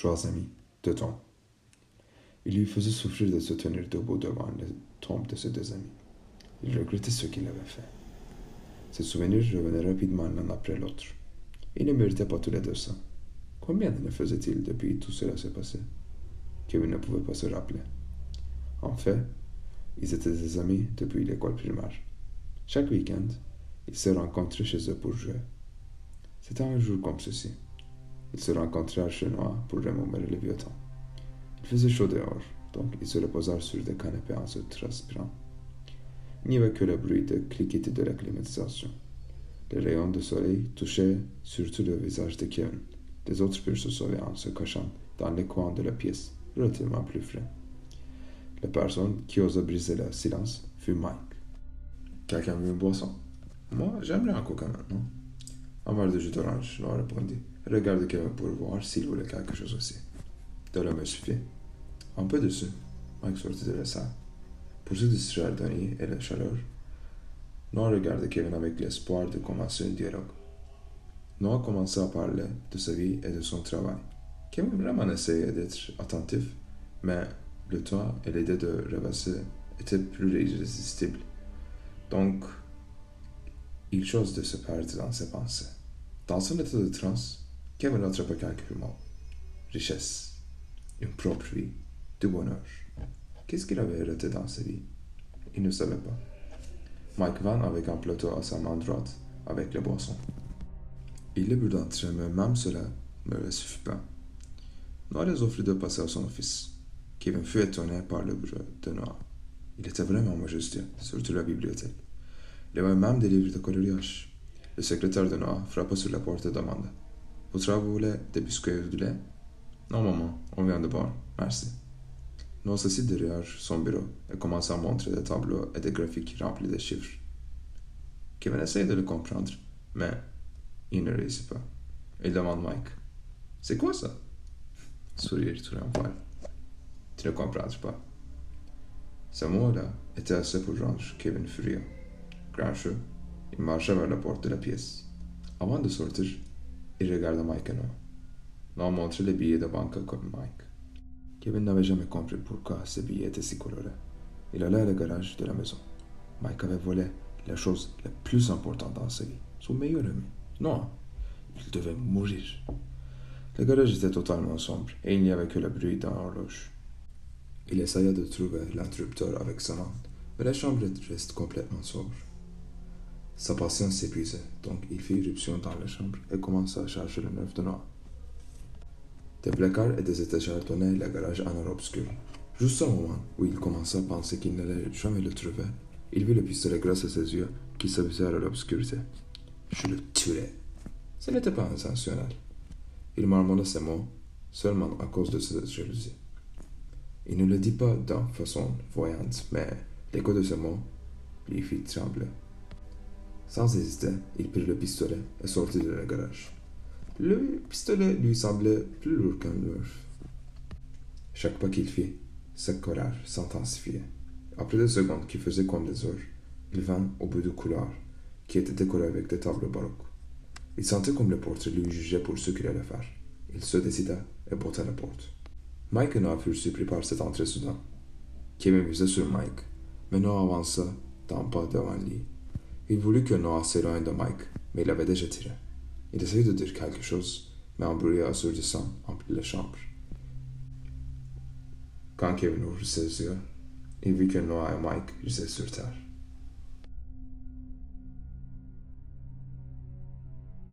trois amis, dedans. Il lui faisait souffrir de se tenir debout devant les tombes de ses deux amis. Il regrettait ce qu'il avait fait. Ses souvenirs revenaient rapidement l'un après l'autre. Il ne méritait pas tous les deux ça. Combien d'années faisait-il depuis tout cela s'est passé Kevin ne pouvait pas se rappeler? En fait, ils étaient des amis depuis l'école primaire. Chaque week-end, ils se rencontraient chez eux pour jouer. C'était un jour comme ceci. Ils se rencontrèrent chez Noah pour remémorer le vieux temps. Il faisait chaud dehors, donc ils se reposèrent sur des canapés en se transpirant. Il n'y avait que le bruit de cliquetis de la climatisation. Les rayons de soleil touchaient surtout le visage de Kevin. Les autres purent se sauver en se cachant dans les coins de la pièce, relativement plus frais. La personne qui osa briser le silence fut Mike. Quelqu'un veut une boisson? Moi, j'aimerais un coca maintenant. Un verre de jus d'orange, Noah répondit. Regarde Kevin pour voir s'il voulait quelque chose aussi. De l'eau me suffit. Un peu dessus. Mike sortit de la salle. Pour se distraire d'ennui et la chaleur, Noah regardait Kevin avec l'espoir de commencer un dialogue. Noah commença à parler de sa vie et de son travail. Kevin vraiment essayait d'être attentif, mais le temps et l'idée de rêvasser étaient plus irrésistibles. Donc, il chose de se perdre dans ses pensées. Dans son état de transe, Kevin attrapa quelques mots. Richesse, une propre vie, du bonheur. Qu'est-ce qu'il avait raté dans sa vie? Il ne savait pas. Mike vint avec un plateau à sa main droite, avec les boissons. Il les but d'entrer, mais même cela ne le suffit pas. Noah les offrit de passer à son office. Kevin fut étonné par le bureau de Noah. Il était vraiment majestueux, surtout la bibliothèque. Il avait même des livres de coloriage. Le secrétaire de Noah frappa sur la porte et demanda Vous voulez des biscuits du lait? Non, maman, on vient de boire, merci. Noah s'assit derrière son bureau et commença à montrer des tableaux et des graphiques remplis de chiffres. Kevin essayait de le comprendre, mais il ne réussit pas. Il demande Mike C'est quoi ça? Sourire triomphal. Tu ne comprends pas. Ce mot-là était assez pour rendre Kevin furieux. Grincheux, il marcha vers la porte de la pièce. Avant de sortir, il regarda Mike et Noah. Noah montrait les billets de banque comme Mike. Kevin n'avait jamais compris pourquoi ces billets étaient si colorés. Il allait au garage de la maison. Mike avait volé la chose la plus importante dans sa vie, son meilleur ami. Non, il devait mourir. Le garage était totalement sombre et il n'y avait que le bruit d'un horloge. Il essaya de trouver l'interrupteur avec sa main, mais la chambre reste complètement sobre. Sa patience s'épuisait, donc il fit irruption dans la chambre et commença à chercher le neuf de noix. Des placards et des étagères donnaient le garage en un obscur. Juste au moment où il commença à penser qu'il n'allait jamais le trouver, il vit le pistolet grâce à ses yeux qui s'abaissèrent à l'obscurité. Je le tuerai. Ce n'était pas intentionnel. Il marmonna ces mots seulement à cause de sa jalousie. Il ne le dit pas d'une façon voyante, mais l'écho de ces mots lui fit trembler. Sans hésiter, il prit le pistolet et sortit de la garage. Le pistolet lui semblait plus lourd qu'un mur. Chaque pas qu'il fit, sa colère s'intensifiait. Après deux secondes qui faisaient comme des heures, il vint au bout du couloir, qui était décoré avec des tableaux baroques. Il sentait comme le portrait lui jugeait pour ce qu'il allait faire. Il se décida et porta la porte. Mike et Noah furent surpris par cette entrée soudaine. Kevin visait sur Mike, mais Noah avança d'un pas devant lui. Il voulut que Noah s'éloigne de Mike, mais il l'avait déjà tiré. Il essayait de dire quelque chose, mais un bruit assourdissant emplit la chambre. Quand Kevin ouvrit ses yeux, il vit que Noah et Mike gisaient sur terre.